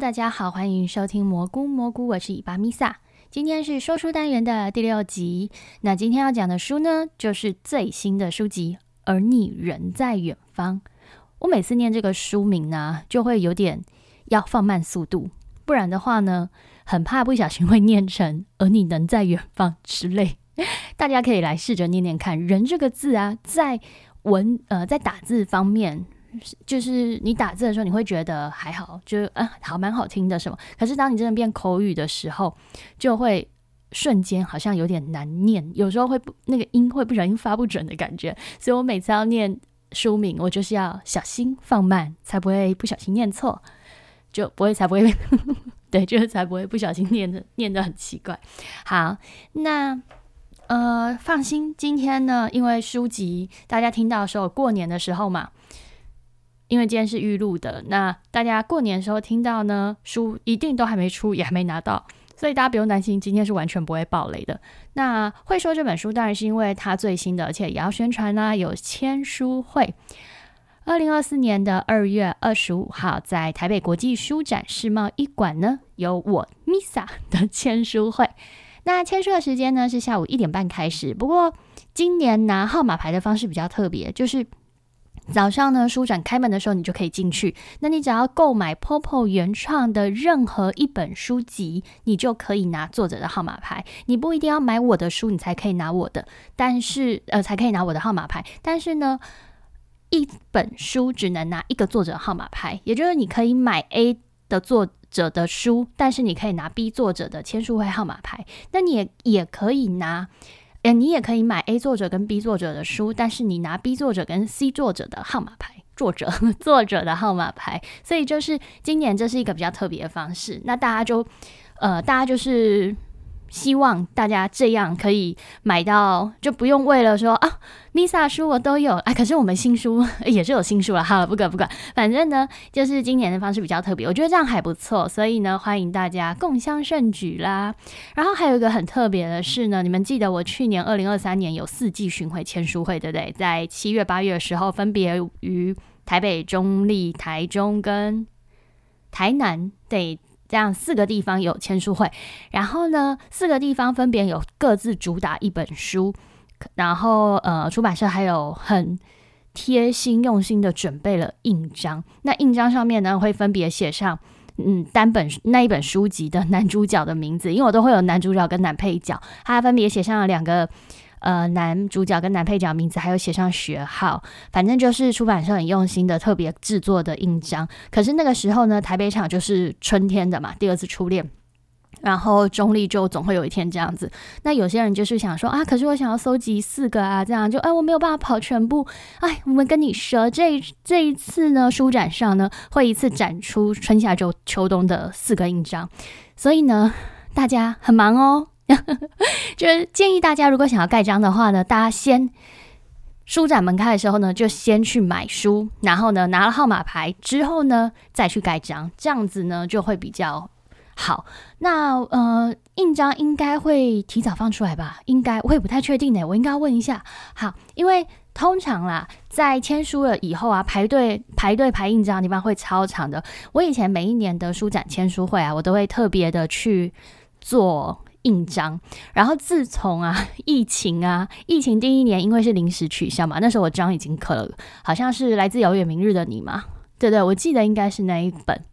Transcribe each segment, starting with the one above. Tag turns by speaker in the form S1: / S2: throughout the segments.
S1: 大家好，欢迎收听蘑菇蘑菇，我是伊巴米萨。今天是说书单元的第六集。那今天要讲的书呢，就是最新的书籍《而你人在远方》。我每次念这个书名呢，就会有点要放慢速度，不然的话呢，很怕不小心会念成“而你能在远方”之类。大家可以来试着念念看，“人”这个字啊，在文呃在打字方面。就是你打字的时候，你会觉得还好，就啊好蛮好听的什么。可是当你真的变口语的时候，就会瞬间好像有点难念，有时候会不那个音会不小心发不准的感觉。所以我每次要念书名，我就是要小心放慢，才不会不小心念错，就不会才不会 对，就是才不会不小心念的念的很奇怪。好，那呃放心，今天呢，因为书籍大家听到的时候，过年的时候嘛。因为今天是预录的，那大家过年的时候听到呢，书一定都还没出，也还没拿到，所以大家不用担心，今天是完全不会爆雷的。那会说这本书，当然是因为它最新的，而且也要宣传啦，有签书会。二零二四年的二月二十五号，在台北国际书展世贸一馆呢，有我 Misa 的签书会。那签书的时间呢是下午一点半开始，不过今年拿号码牌的方式比较特别，就是。早上呢，书展开门的时候，你就可以进去。那你只要购买 Popo 原创的任何一本书籍，你就可以拿作者的号码牌。你不一定要买我的书，你才可以拿我的，但是呃，才可以拿我的号码牌。但是呢，一本书只能拿一个作者号码牌，也就是你可以买 A 的作者的书，但是你可以拿 B 作者的签书会号码牌。那你也也可以拿。哎，你也可以买 A 作者跟 B 作者的书，但是你拿 B 作者跟 C 作者的号码牌，作者 作者的号码牌，所以就是今年这是一个比较特别的方式。那大家就，呃，大家就是。希望大家这样可以买到，就不用为了说啊，Misa 书我都有哎，可是我们新书 也是有新书了哈，不管不管，反正呢，就是今年的方式比较特别，我觉得这样还不错，所以呢，欢迎大家共襄盛举啦。然后还有一个很特别的是呢，你们记得我去年二零二三年有四季巡回签书会，对不对？在七月八月的时候，分别于台北、中立、台中跟台南对。这样四个地方有签书会，然后呢，四个地方分别有各自主打一本书，然后呃，出版社还有很贴心用心的准备了印章，那印章上面呢会分别写上嗯单本那一本书籍的男主角的名字，因为我都会有男主角跟男配角，他分别写上了两个。呃，男主角跟男配角名字还有写上学号，反正就是出版社很用心的特别制作的印章。可是那个时候呢，台北场就是春天的嘛，第二次初恋，然后中立就总会有一天这样子。那有些人就是想说啊，可是我想要搜集四个啊，这样就哎我没有办法跑全部。哎，我们跟你说，这这一次呢，书展上呢会一次展出春夏秋秋冬的四个印章，所以呢，大家很忙哦。就是建议大家，如果想要盖章的话呢，大家先书展门开的时候呢，就先去买书，然后呢拿了号码牌之后呢，再去盖章，这样子呢就会比较好。那呃，印章应该会提早放出来吧？应该我也不太确定呢，我应该要问一下。好，因为通常啦，在签书了以后啊，排队排队排印章的地方会超长的。我以前每一年的书展签书会啊，我都会特别的去做。印章，然后自从啊 疫情啊疫情第一年，因为是临时取消嘛，那时候我章已经刻了，好像是来自遥远明日的你嘛，对对，我记得应该是那一本。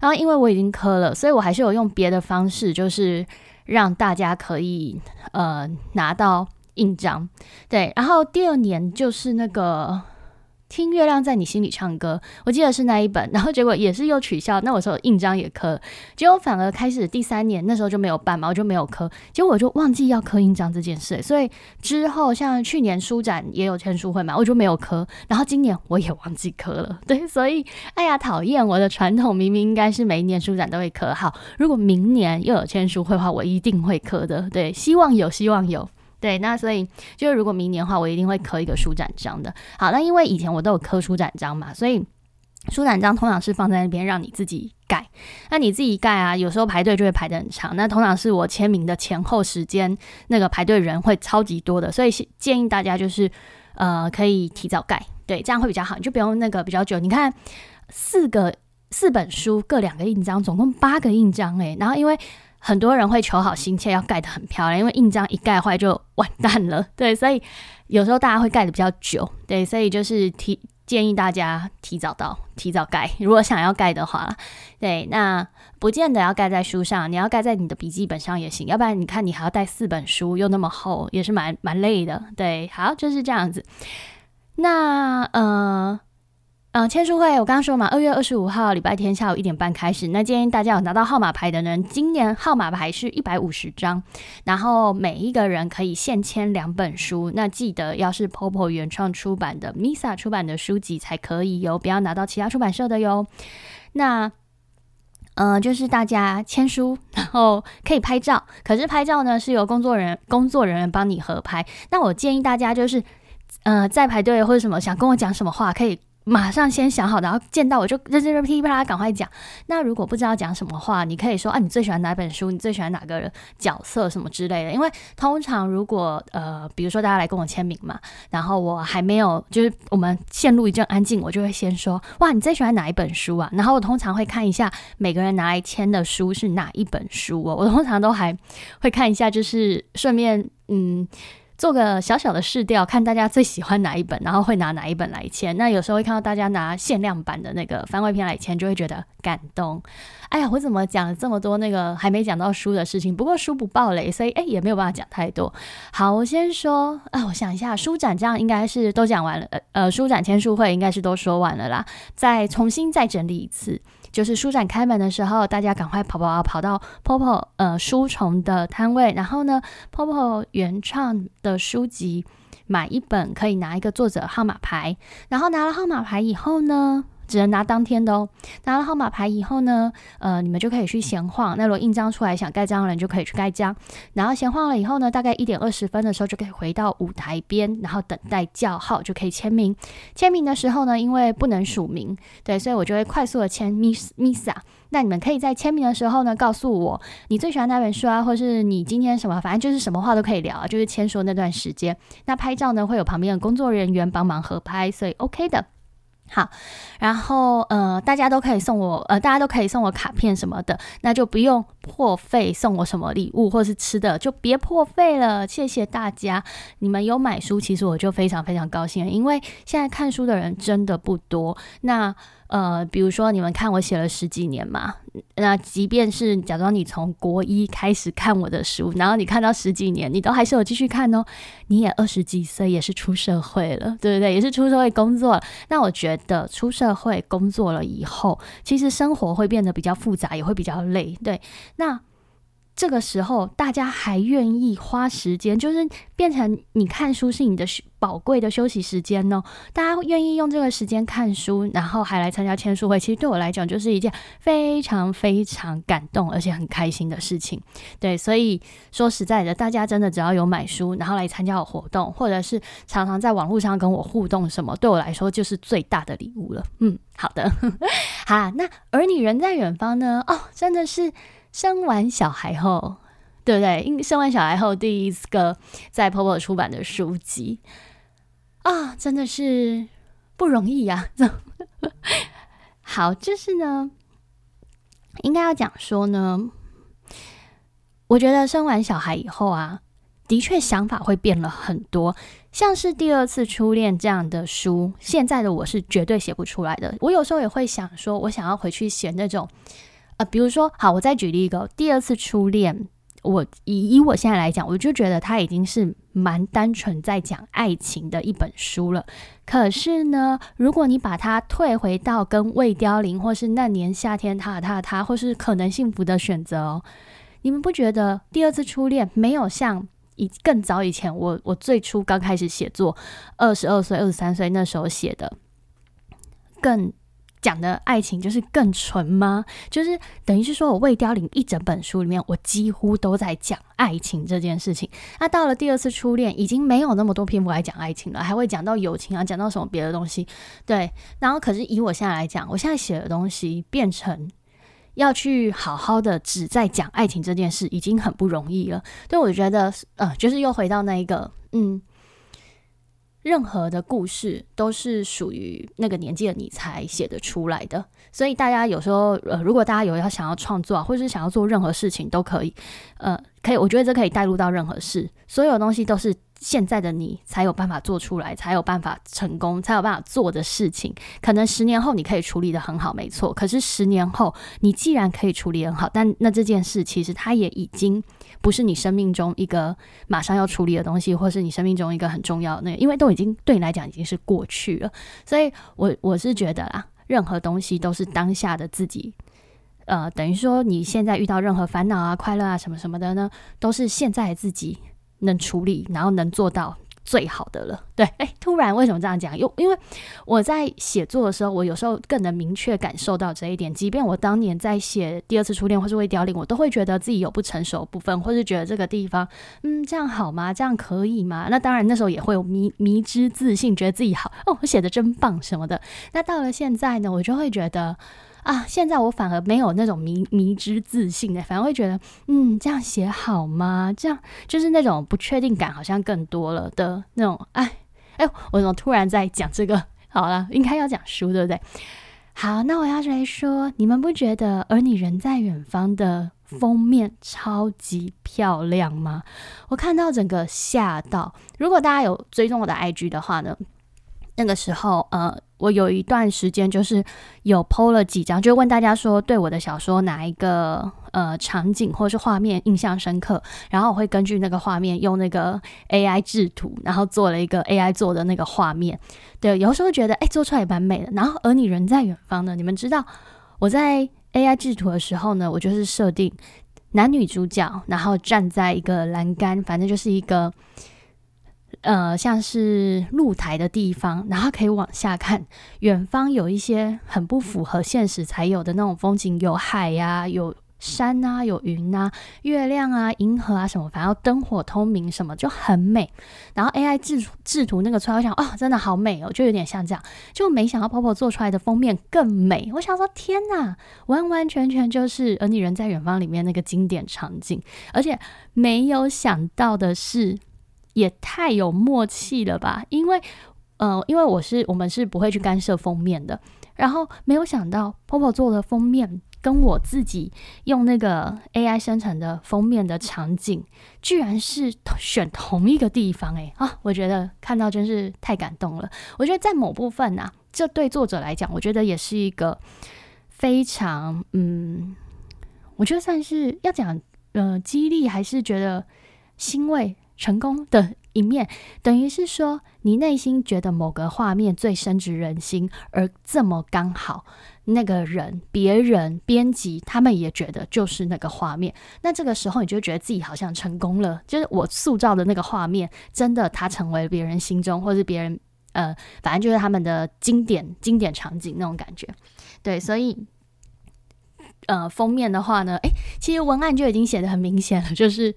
S1: 然后因为我已经刻了，所以我还是有用别的方式，就是让大家可以呃拿到印章。对，然后第二年就是那个。听月亮在你心里唱歌，我记得是那一本，然后结果也是又取消。那我说印章也刻，结果反而开始第三年那时候就没有办嘛，我就没有刻，结果我就忘记要刻印章这件事。所以之后像去年书展也有签书会嘛，我就没有刻，然后今年我也忘记刻了。对，所以哎呀，讨厌我的传统，明明应该是每一年书展都会刻好。如果明年又有签书会的话，我一定会刻的。对，希望有，希望有。对，那所以就是如果明年的话，我一定会刻一个书展章的。好，那因为以前我都有刻书展章嘛，所以书展章通常是放在那边让你自己盖。那你自己盖啊，有时候排队就会排得很长。那通常是我签名的前后时间，那个排队人会超级多的，所以建议大家就是呃可以提早盖，对，这样会比较好，你就不用那个比较久。你看四个四本书各两个印章，总共八个印章诶。然后因为很多人会求好心切，要盖得很漂亮，因为印章一盖坏就完蛋了。对，所以有时候大家会盖的比较久。对，所以就是提建议大家提早到，提早盖。如果想要盖的话，对，那不见得要盖在书上，你要盖在你的笔记本上也行。要不然你看你还要带四本书，又那么厚，也是蛮蛮累的。对，好，就是这样子。那呃。嗯，签书会我刚刚说嘛，二月二十五号礼拜天下午一点半开始。那建议大家有拿到号码牌的人，今年号码牌是一百五十张，然后每一个人可以现签两本书。那记得要是 Popo 原创出版的、Misa 出版的书籍才可以哟，不要拿到其他出版社的哟。那嗯，就是大家签书，然后可以拍照，可是拍照呢是由工作人工作人员帮你合拍。那我建议大家就是，呃，在排队或者什么想跟我讲什么话，可以。马上先想好，然后见到我就认真噼里啪啦赶快讲。那如果不知道讲什么话，你可以说啊，你最喜欢哪本书？你最喜欢哪个角色什么之类的。因为通常如果呃，比如说大家来跟我签名嘛，然后我还没有就是我们陷入一阵安静，我就会先说哇，你最喜欢哪一本书啊？然后我通常会看一下每个人拿来签的书是哪一本书哦。我通常都还会看一下，就是顺便嗯。做个小小的试调，看大家最喜欢哪一本，然后会拿哪一本来签。那有时候会看到大家拿限量版的那个番外篇来签，就会觉得感动。哎呀，我怎么讲了这么多那个还没讲到书的事情？不过书不爆雷，所以哎也没有办法讲太多。好，我先说啊，我想一下，书展这样应该是都讲完了。呃呃，书展签书会应该是都说完了啦。再重新再整理一次。就是书展开门的时候，大家赶快跑跑跑到 Popo 呃书虫的摊位，然后呢，Popo 原创的书籍买一本可以拿一个作者号码牌，然后拿了号码牌以后呢。只能拿当天的哦。拿了号码牌以后呢，呃，你们就可以去闲晃。那如果印章出来想盖章的人就可以去盖章。然后闲晃了以后呢，大概一点二十分的时候就可以回到舞台边，然后等待叫号就可以签名。签名的时候呢，因为不能署名，对，所以我就会快速的签 Miss Missa。那你们可以在签名的时候呢，告诉我你最喜欢哪本书啊，或是你今天什么，反正就是什么话都可以聊啊，就是签书那段时间。那拍照呢，会有旁边的工作人员帮忙合拍，所以 OK 的。好，然后呃，大家都可以送我，呃，大家都可以送我卡片什么的，那就不用破费送我什么礼物或是吃的，就别破费了。谢谢大家，你们有买书，其实我就非常非常高兴，因为现在看书的人真的不多。那呃，比如说你们看我写了十几年嘛，那即便是假装你从国一开始看我的书，然后你看到十几年，你都还是有继续看哦。你也二十几岁，也是出社会了，对不对？也是出社会工作。那我觉得出社会工作了以后，其实生活会变得比较复杂，也会比较累。对，那。这个时候，大家还愿意花时间，就是变成你看书是你的宝贵的休息时间呢。大家愿意用这个时间看书，然后还来参加签书会，其实对我来讲就是一件非常非常感动而且很开心的事情。对，所以说实在的，大家真的只要有买书，然后来参加我活动，或者是常常在网络上跟我互动，什么对我来说就是最大的礼物了。嗯，好的，好，那而你人在远方呢？哦，真的是。生完小孩后，对不对？因生完小孩后第一个在 POP 出版的书籍啊，真的是不容易呀。好，就是呢，应该要讲说呢，我觉得生完小孩以后啊，的确想法会变了很多。像是第二次初恋这样的书，现在的我是绝对写不出来的。我有时候也会想说，我想要回去写那种。呃，比如说，好，我再举例一个，第二次初恋，我以以我现在来讲，我就觉得它已经是蛮单纯在讲爱情的一本书了。可是呢，如果你把它退回到跟魏凋零，或是那年夏天他他他，或是可能幸福的选择哦，你们不觉得第二次初恋没有像以更早以前我我最初刚开始写作，二十二岁、二十三岁那时候写的更？讲的爱情就是更纯吗？就是等于是说我未凋零一整本书里面，我几乎都在讲爱情这件事情。那到了第二次初恋，已经没有那么多篇幅来讲爱情了，还会讲到友情啊，讲到什么别的东西。对，然后可是以我现在来讲，我现在写的东西变成要去好好的只在讲爱情这件事，已经很不容易了。所以，我觉得呃，就是又回到那一个嗯。任何的故事都是属于那个年纪的你才写得出来的，所以大家有时候，呃，如果大家有要想要创作，或者是想要做任何事情，都可以，呃，可以，我觉得这可以带入到任何事，所有东西都是现在的你才有办法做出来，才有办法成功，才有办法做的事情。可能十年后你可以处理的很好，没错。可是十年后，你既然可以处理很好，但那这件事其实它也已经。不是你生命中一个马上要处理的东西，或是你生命中一个很重要的那，因为都已经对你来讲已经是过去了，所以我我是觉得啦，任何东西都是当下的自己，呃，等于说你现在遇到任何烦恼啊、快乐啊什么什么的呢，都是现在自己能处理，然后能做到。最好的了，对，哎，突然为什么这样讲？又因为我在写作的时候，我有时候更能明确感受到这一点。即便我当年在写第二次初恋或是未凋零，我都会觉得自己有不成熟部分，或是觉得这个地方，嗯，这样好吗？这样可以吗？那当然，那时候也会有迷迷之自信，觉得自己好哦，我写的真棒什么的。那到了现在呢，我就会觉得。啊，现在我反而没有那种迷迷之自信的，反而会觉得，嗯，这样写好吗？这样就是那种不确定感好像更多了的那种。哎，哎，我怎么突然在讲这个？好了，应该要讲书，对不对？好，那我要来说，你们不觉得《而你人在远方》的封面超级漂亮吗？我看到整个吓到。如果大家有追踪我的 IG 的话呢？那个时候，呃，我有一段时间就是有剖了几张，就问大家说对我的小说哪一个呃场景或是画面印象深刻，然后我会根据那个画面用那个 AI 制图，然后做了一个 AI 做的那个画面。对，有时候觉得哎做出来也蛮美的。然后而你人在远方呢，你们知道我在 AI 制图的时候呢，我就是设定男女主角，然后站在一个栏杆，反正就是一个。呃，像是露台的地方，然后可以往下看，远方有一些很不符合现实才有的那种风景，有海呀，有山啊，有云啊，月亮啊，银河啊什么，反正灯火通明什么就很美。然后 AI 制制图那个出来，我想哦，真的好美哦，就有点像这样。就没想到 Popo 做出来的封面更美。我想说，天哪，完完全全就是《而你人在远方》里面那个经典场景。而且没有想到的是。也太有默契了吧！因为，呃，因为我是我们是不会去干涉封面的。然后没有想到，Popo 做的封面跟我自己用那个 AI 生成的封面的场景，居然是选同一个地方！诶，啊，我觉得看到真是太感动了。我觉得在某部分呢，这对作者来讲，我觉得也是一个非常嗯，我觉得算是要讲呃激励，还是觉得欣慰。成功的一面，等于是说，你内心觉得某个画面最深植人心，而这么刚好，那个人、别人、编辑他们也觉得就是那个画面，那这个时候你就觉得自己好像成功了，就是我塑造的那个画面，真的它成为别人心中，或是别人呃，反正就是他们的经典经典场景那种感觉。对，所以呃，封面的话呢，诶，其实文案就已经写的很明显了，就是。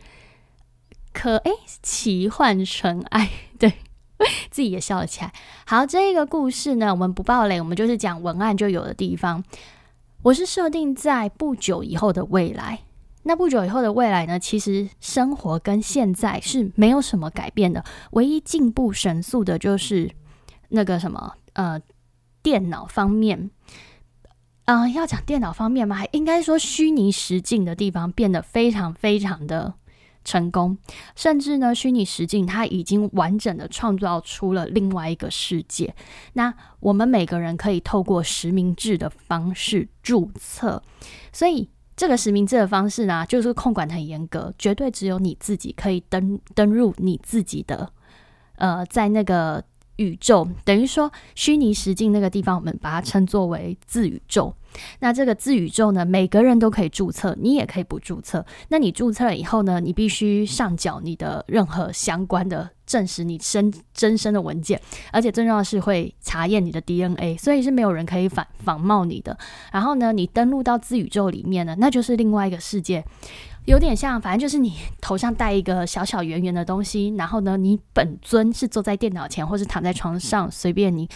S1: 可哎，奇幻纯爱，对自己也笑了起来。好，这个故事呢，我们不爆雷，我们就是讲文案就有的地方。我是设定在不久以后的未来。那不久以后的未来呢，其实生活跟现在是没有什么改变的，唯一进步神速的就是那个什么呃，电脑方面。嗯，要讲电脑方面吗？还应该说虚拟实境的地方变得非常非常的。成功，甚至呢，虚拟实境它已经完整的创造出了另外一个世界。那我们每个人可以透过实名制的方式注册，所以这个实名制的方式呢，就是控管很严格，绝对只有你自己可以登登入你自己的，呃，在那个。宇宙等于说虚拟实境那个地方，我们把它称作为自宇宙。那这个自宇宙呢，每个人都可以注册，你也可以不注册。那你注册了以后呢，你必须上缴你的任何相关的证实你身真身的文件，而且最重要的是会查验你的 DNA，所以是没有人可以仿仿冒你的。然后呢，你登录到自宇宙里面呢，那就是另外一个世界。有点像，反正就是你头上戴一个小小圆圆的东西，然后呢，你本尊是坐在电脑前，或是躺在床上，随便你。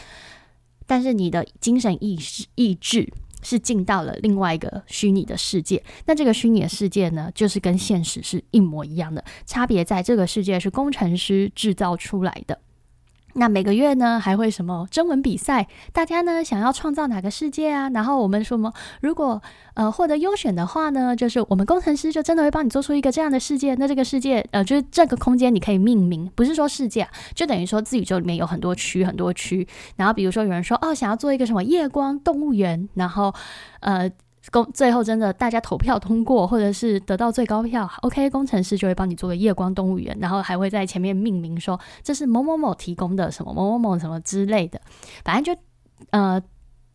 S1: 但是你的精神意识意志是进到了另外一个虚拟的世界。那这个虚拟的世界呢，就是跟现实是一模一样的，差别在这个世界是工程师制造出来的。那每个月呢，还会什么征文比赛？大家呢想要创造哪个世界啊？然后我们说么？如果呃获得优选的话呢，就是我们工程师就真的会帮你做出一个这样的世界。那这个世界呃，就是这个空间你可以命名，不是说世界，就等于说自宇宙里面有很多区很多区。然后比如说有人说哦，想要做一个什么夜光动物园，然后呃。工最后真的大家投票通过，或者是得到最高票，OK，工程师就会帮你做个夜光动物园，然后还会在前面命名说这是某某某提供的什么某某某什么之类的，反正就呃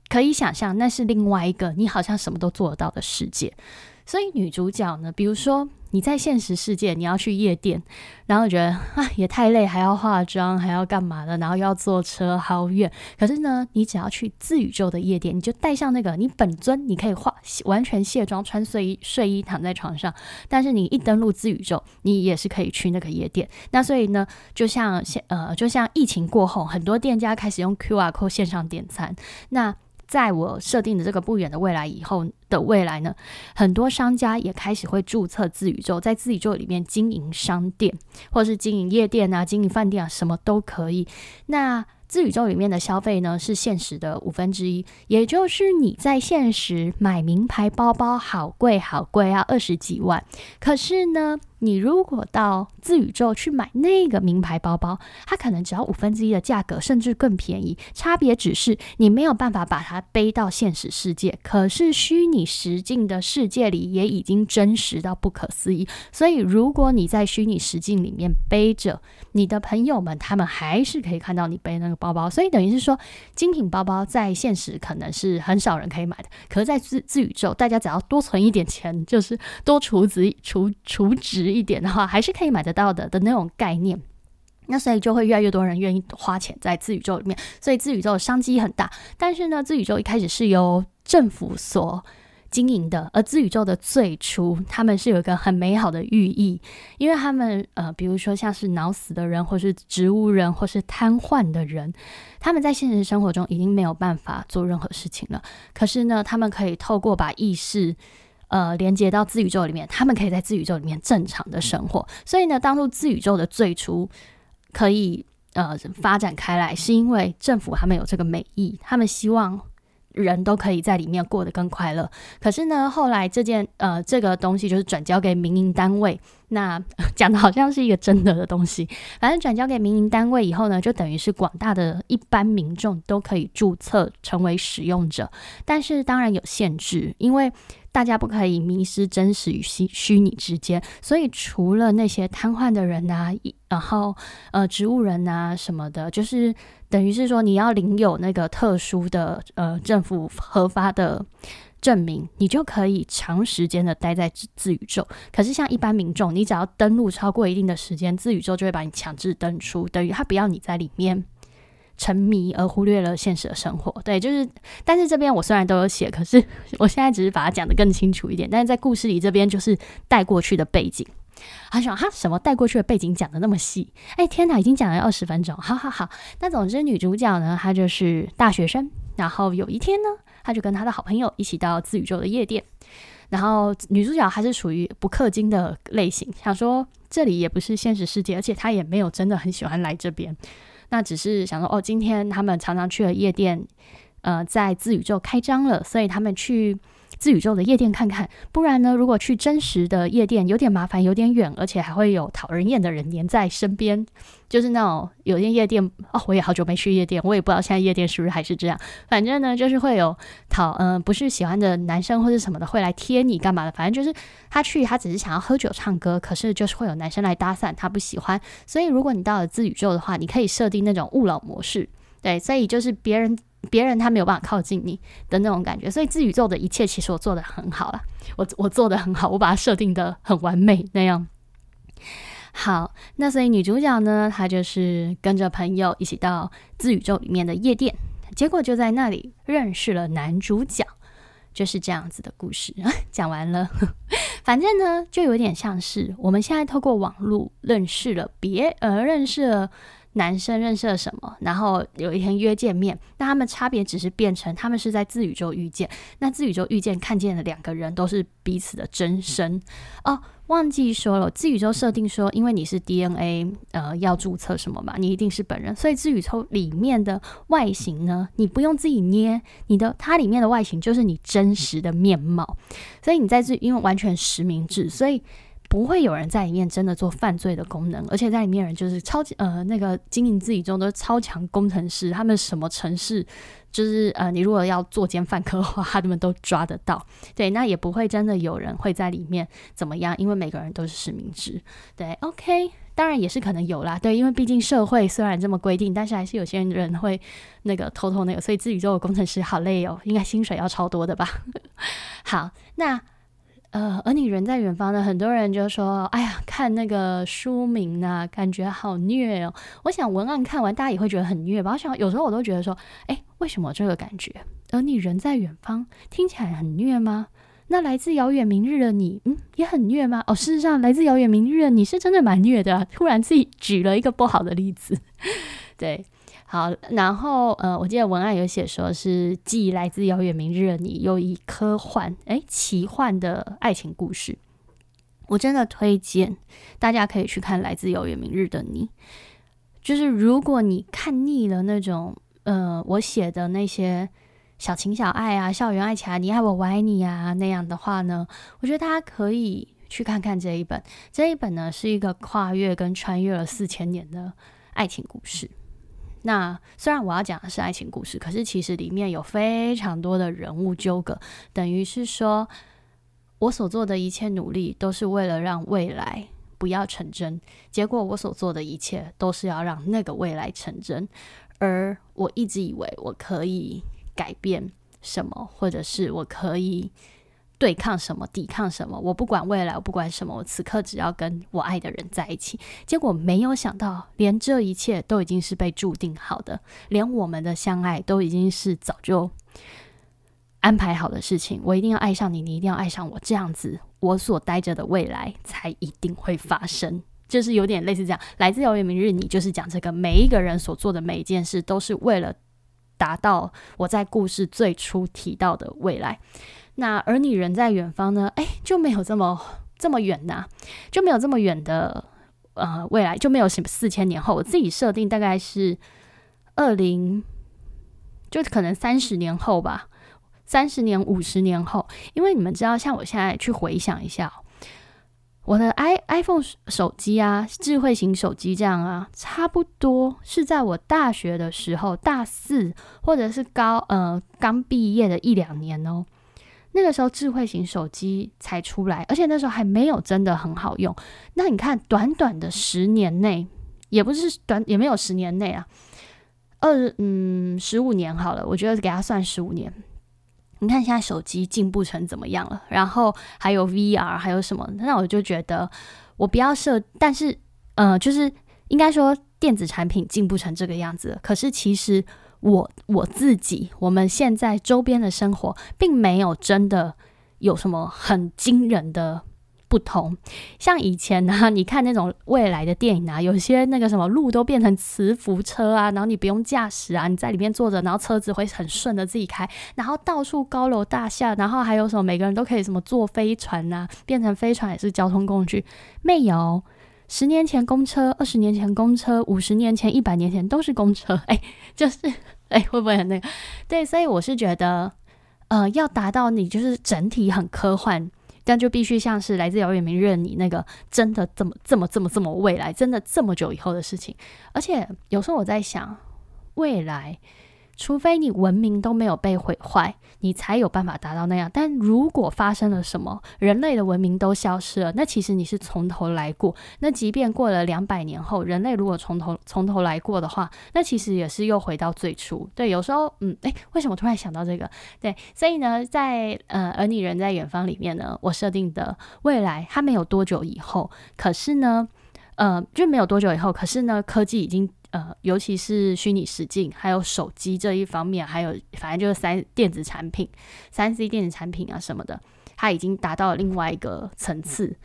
S1: 可以想象那是另外一个你好像什么都做得到的世界。所以女主角呢，比如说。你在现实世界，你要去夜店，然后觉得啊也太累，还要化妆，还要干嘛的，然后又要坐车好远。可是呢，你只要去自宇宙的夜店，你就带上那个你本尊，你可以化完全卸妆，穿睡衣睡衣躺在床上。但是你一登录自宇宙，你也是可以去那个夜店。那所以呢，就像现呃，就像疫情过后，很多店家开始用 QR code 线上点餐。那在我设定的这个不远的未来以后的未来呢，很多商家也开始会注册自宇宙，在自宇宙里面经营商店，或是经营夜店啊、经营饭店啊，什么都可以。那自宇宙里面的消费呢，是现实的五分之一，也就是你在现实买名牌包包，好贵好贵啊，二十几万。可是呢，你如果到自宇宙去买那个名牌包包，它可能只要五分之一的价格，甚至更便宜。差别只是你没有办法把它背到现实世界，可是虚拟实境的世界里也已经真实到不可思议。所以，如果你在虚拟实境里面背着你的朋友们，他们还是可以看到你背那个。包包，所以等于是说，精品包包在现实可能是很少人可以买的，可是，在自自宇宙，大家只要多存一点钱，就是多储值、储储值一点的话，还是可以买得到的的那种概念。那所以就会越来越多人愿意花钱在自宇宙里面，所以自宇宙的商机很大。但是呢，自宇宙一开始是由政府所。经营的，而自宇宙的最初，他们是有一个很美好的寓意，因为他们呃，比如说像是脑死的人，或是植物人，或是瘫痪的人，他们在现实生活中已经没有办法做任何事情了。可是呢，他们可以透过把意识呃连接到自宇宙里面，他们可以在自宇宙里面正常的生活。所以呢，当初自宇宙的最初可以呃发展开来，是因为政府他们有这个美意，他们希望。人都可以在里面过得更快乐。可是呢，后来这件呃这个东西就是转交给民营单位，那 讲的好像是一个真的的东西。反正转交给民营单位以后呢，就等于是广大的一般民众都可以注册成为使用者。但是当然有限制，因为大家不可以迷失真实与虚虚拟之间。所以除了那些瘫痪的人呐，然后呃植物人呐什么的，就是。等于是说，你要领有那个特殊的呃政府核发的证明，你就可以长时间的待在自自宇宙。可是像一般民众，你只要登录超过一定的时间，自宇宙就会把你强制登出，等于他不要你在里面沉迷而忽略了现实的生活。对，就是，但是这边我虽然都有写，可是 我现在只是把它讲的更清楚一点。但是在故事里这边就是带过去的背景。他说：“哈，什么带过去的背景讲的那么细？哎，天哪，已经讲了二十分钟，好好好。那总之，女主角呢，她就是大学生。然后有一天呢，她就跟她的好朋友一起到自宇宙的夜店。然后女主角还是属于不氪金的类型，想说这里也不是现实世界，而且她也没有真的很喜欢来这边。那只是想说，哦，今天他们常常去的夜店，呃，在自宇宙开张了，所以他们去。”自宇宙的夜店看看，不然呢？如果去真实的夜店有点麻烦，有点远，而且还会有讨人厌的人黏在身边。就是那种有些夜店哦，我也好久没去夜店，我也不知道现在夜店是不是还是这样。反正呢，就是会有讨嗯不是喜欢的男生或者什么的会来贴你干嘛的。反正就是他去，他只是想要喝酒唱歌，可是就是会有男生来搭讪，他不喜欢。所以如果你到了自宇宙的话，你可以设定那种勿扰模式。对，所以就是别人。别人他没有办法靠近你的那种感觉，所以自宇宙的一切其实我做的很好了，我我做的很好，我把它设定的很完美那样。好，那所以女主角呢，她就是跟着朋友一起到自宇宙里面的夜店，结果就在那里认识了男主角，就是这样子的故事。讲完了，反正呢，就有点像是我们现在透过网络认识了别呃认识了。男生认识了什么，然后有一天约见面，那他们差别只是变成他们是在自宇宙遇见，那自宇宙遇见看见的两个人都是彼此的真身哦。忘记说了，自宇宙设定说，因为你是 DNA，呃，要注册什么嘛，你一定是本人，所以自宇宙里面的外形呢，你不用自己捏，你的它里面的外形就是你真实的面貌，所以你在这因为完全实名制，所以。不会有人在里面真的做犯罪的功能，而且在里面人就是超级呃那个经营自己中都是超强工程师，他们什么城市就是呃你如果要作奸犯科的话，他们都抓得到。对，那也不会真的有人会在里面怎么样，因为每个人都是实名制。对，OK，当然也是可能有啦。对，因为毕竟社会虽然这么规定，但是还是有些人会那个偷偷那个，所以自己做工程师好累哦，应该薪水要超多的吧？好，那。呃，而你人在远方呢很多人就说：“哎呀，看那个书名呢，感觉好虐哦。”我想文案看完，大家也会觉得很虐吧？我想有时候我都觉得说：“哎，为什么这个感觉？而你人在远方，听起来很虐吗？那来自遥远明日的你，嗯，也很虐吗？哦，事实上，来自遥远明日的你是真的蛮虐的。突然自己举了一个不好的例子，对。”好，然后呃，我记得文案有写说是既来自遥远明日的你，又以科幻诶奇幻的爱情故事，我真的推荐大家可以去看《来自遥远明日的你》。就是如果你看腻了那种呃我写的那些小情小爱啊、校园爱情啊、你爱我我爱你啊那样的话呢，我觉得大家可以去看看这一本。这一本呢是一个跨越跟穿越了四千年的爱情故事。那虽然我要讲的是爱情故事，可是其实里面有非常多的人物纠葛，等于是说我所做的一切努力都是为了让未来不要成真，结果我所做的一切都是要让那个未来成真，而我一直以为我可以改变什么，或者是我可以。对抗什么？抵抗什么？我不管未来，我不管什么，我此刻只要跟我爱的人在一起。结果没有想到，连这一切都已经是被注定好的，连我们的相爱都已经是早就安排好的事情。我一定要爱上你，你一定要爱上我，这样子我所待着的未来才一定会发生。就是有点类似这样，来自遥远明日，你就是讲这个，每一个人所做的每一件事，都是为了达到我在故事最初提到的未来。那而你人在远方呢？哎，就没有这么这么远呐，就没有这么远的呃未来，就没有什么四千年后。我自己设定大概是二零，就可能三十年后吧，三十年、五十年后。因为你们知道，像我现在去回想一下，我的 i iPhone 手机啊，智慧型手机这样啊，差不多是在我大学的时候，大四或者是高呃刚毕业的一两年哦。那个时候智慧型手机才出来，而且那时候还没有真的很好用。那你看，短短的十年内，也不是短，也没有十年内啊，二嗯十五年好了，我觉得给他算十五年。你看现在手机进步成怎么样了？然后还有 VR，还有什么？那我就觉得我不要设，但是呃，就是应该说电子产品进步成这个样子，可是其实。我我自己，我们现在周边的生活，并没有真的有什么很惊人的不同。像以前呢，你看那种未来的电影啊，有些那个什么路都变成磁浮车啊，然后你不用驾驶啊，你在里面坐着，然后车子会很顺的自己开，然后到处高楼大厦，然后还有什么每个人都可以什么坐飞船啊，变成飞船也是交通工具，没有。十年前公车，二十年前公车，五十年前、一百年前都是公车。哎，就是，哎，会不会很那个？对，所以我是觉得，呃，要达到你就是整体很科幻，但就必须像是来自遥远明日你那个真的这么这么这么这么未来，真的这么久以后的事情。而且有时候我在想，未来。除非你文明都没有被毁坏，你才有办法达到那样。但如果发生了什么，人类的文明都消失了，那其实你是从头来过。那即便过了两百年后，人类如果从头从头来过的话，那其实也是又回到最初。对，有时候，嗯，诶，为什么突然想到这个？对，所以呢，在呃，而你人在远方里面呢，我设定的未来，它没有多久以后，可是呢，呃，就没有多久以后，可是呢，科技已经。呃，尤其是虚拟实境，还有手机这一方面，还有反正就是三电子产品、三 C 电子产品啊什么的，它已经达到了另外一个层次。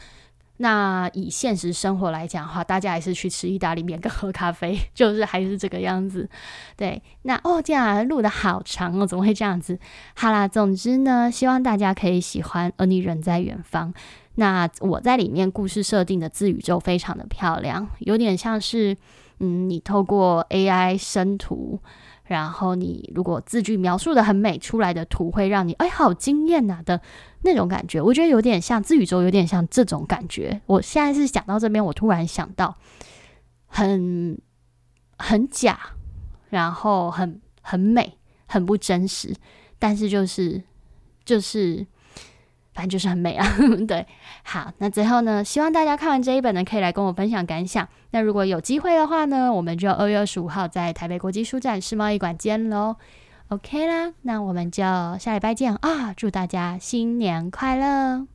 S1: 那以现实生活来讲的话，大家还是去吃意大利面跟喝咖啡，就是还是这个样子。对，那哦，这样录的好长哦，怎么会这样子？好啦，总之呢，希望大家可以喜欢，而你人在远方。那我在里面故事设定的自宇宙非常的漂亮，有点像是，嗯，你透过 AI 生图，然后你如果字句描述的很美，出来的图会让你哎好惊艳呐的那种感觉。我觉得有点像自宇宙，有点像这种感觉。我现在是讲到这边，我突然想到，很很假，然后很很美，很不真实，但是就是就是。反正就是很美啊，对，好，那最后呢，希望大家看完这一本呢，可以来跟我分享感想。那如果有机会的话呢，我们就二月二十五号在台北国际书展世贸易馆见喽。OK 啦，那我们就下礼拜见啊！祝大家新年快乐。